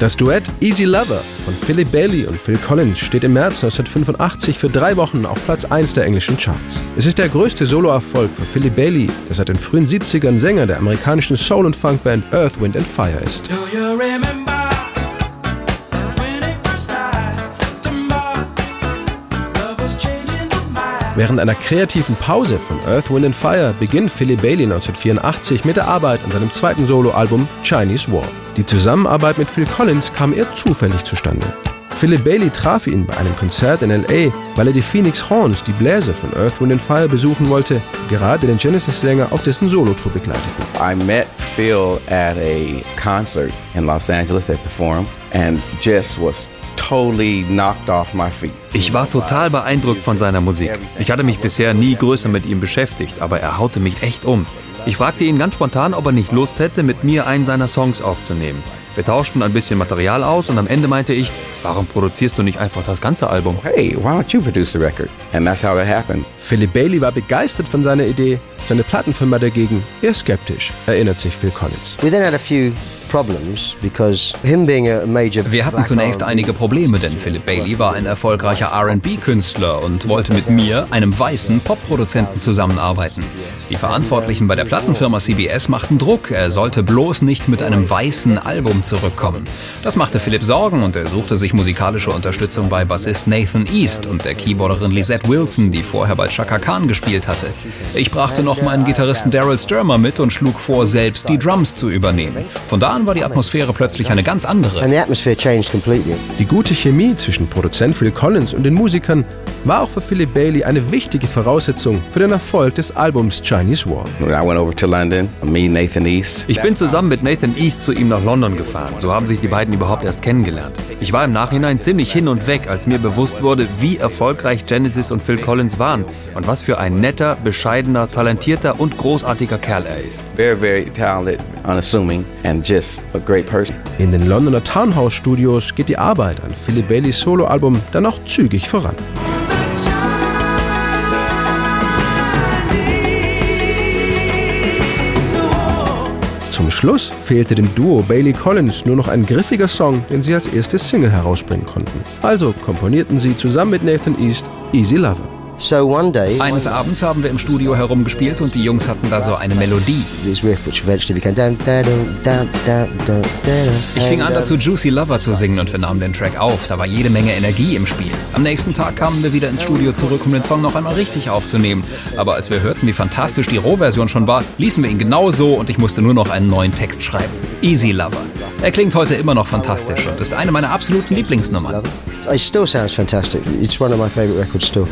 Das Duett Easy Lover von Philip Bailey und Phil Collins steht im März 1985 für drei Wochen auf Platz 1 der englischen Charts. Es ist der größte Soloerfolg für Philip Bailey, der seit den frühen 70ern Sänger der amerikanischen Soul- und Funkband Earth, Wind and Fire ist. Während einer kreativen Pause von Earth, Wind and Fire beginnt Philip Bailey 1984 mit der Arbeit an seinem zweiten Soloalbum Chinese War. Die Zusammenarbeit mit Phil Collins kam eher zufällig zustande. Philip Bailey traf ihn bei einem Konzert in LA, weil er die Phoenix Horns, die Bläser von Earth, Wind and Fire, besuchen wollte, gerade den Genesis-Sänger auf dessen Solotour begleiteten. I met Phil at a concert in Los Angeles at the Forum and just was ich war total beeindruckt von seiner Musik. Ich hatte mich bisher nie größer mit ihm beschäftigt, aber er haute mich echt um. Ich fragte ihn ganz spontan, ob er nicht Lust hätte, mit mir einen seiner Songs aufzunehmen. Wir tauschten ein bisschen Material aus und am Ende meinte ich, warum produzierst du nicht einfach das ganze Album? Hey, why don't you produce the record? And that's how it happened. Philip Bailey war begeistert von seiner Idee, seine Plattenfirma dagegen eher skeptisch, erinnert sich Phil Collins. We then had a few wir hatten zunächst einige Probleme, denn Philip Bailey war ein erfolgreicher RB-Künstler und wollte mit mir, einem weißen Popproduzenten, zusammenarbeiten. Die Verantwortlichen bei der Plattenfirma CBS machten Druck, er sollte bloß nicht mit einem weißen Album zurückkommen. Das machte Philip Sorgen und er suchte sich musikalische Unterstützung bei Bassist Nathan East und der Keyboarderin Lisette Wilson, die vorher bei Chaka Khan gespielt hatte. Ich brachte noch meinen Gitarristen Daryl Sturmer mit und schlug vor, selbst die Drums zu übernehmen. Von da an war die Atmosphäre plötzlich eine ganz andere. Die gute Chemie zwischen Produzent Phil Collins und den Musikern war auch für Philip Bailey eine wichtige Voraussetzung für den Erfolg des Albums Chinese War. Ich bin zusammen mit Nathan East zu ihm nach London gefahren. So haben sich die beiden überhaupt erst kennengelernt. Ich war im Nachhinein ziemlich hin und weg, als mir bewusst wurde, wie erfolgreich Genesis und Phil Collins waren und was für ein netter, bescheidener, talentierter und großartiger Kerl er ist. Very, very talented, unassuming and just a great person. In den Londoner Townhouse Studios geht die Arbeit an Philip Baileys Soloalbum dann auch zügig voran. Zum Schluss fehlte dem Duo Bailey Collins nur noch ein griffiger Song, den sie als erste Single herausbringen konnten. Also komponierten sie zusammen mit Nathan East Easy Lover. Eines Abends haben wir im Studio herumgespielt und die Jungs hatten da so eine Melodie. Ich fing an dazu Juicy Lover zu singen und wir nahmen den Track auf. Da war jede Menge Energie im Spiel. Am nächsten Tag kamen wir wieder ins Studio zurück, um den Song noch einmal richtig aufzunehmen. Aber als wir hörten, wie fantastisch die Rohversion schon war, ließen wir ihn genau so und ich musste nur noch einen neuen Text schreiben. Easy Lover. Er klingt heute immer noch fantastisch und ist eine meiner absoluten Lieblingsnummern. It still sounds fantastic. It's one of my favorite records still.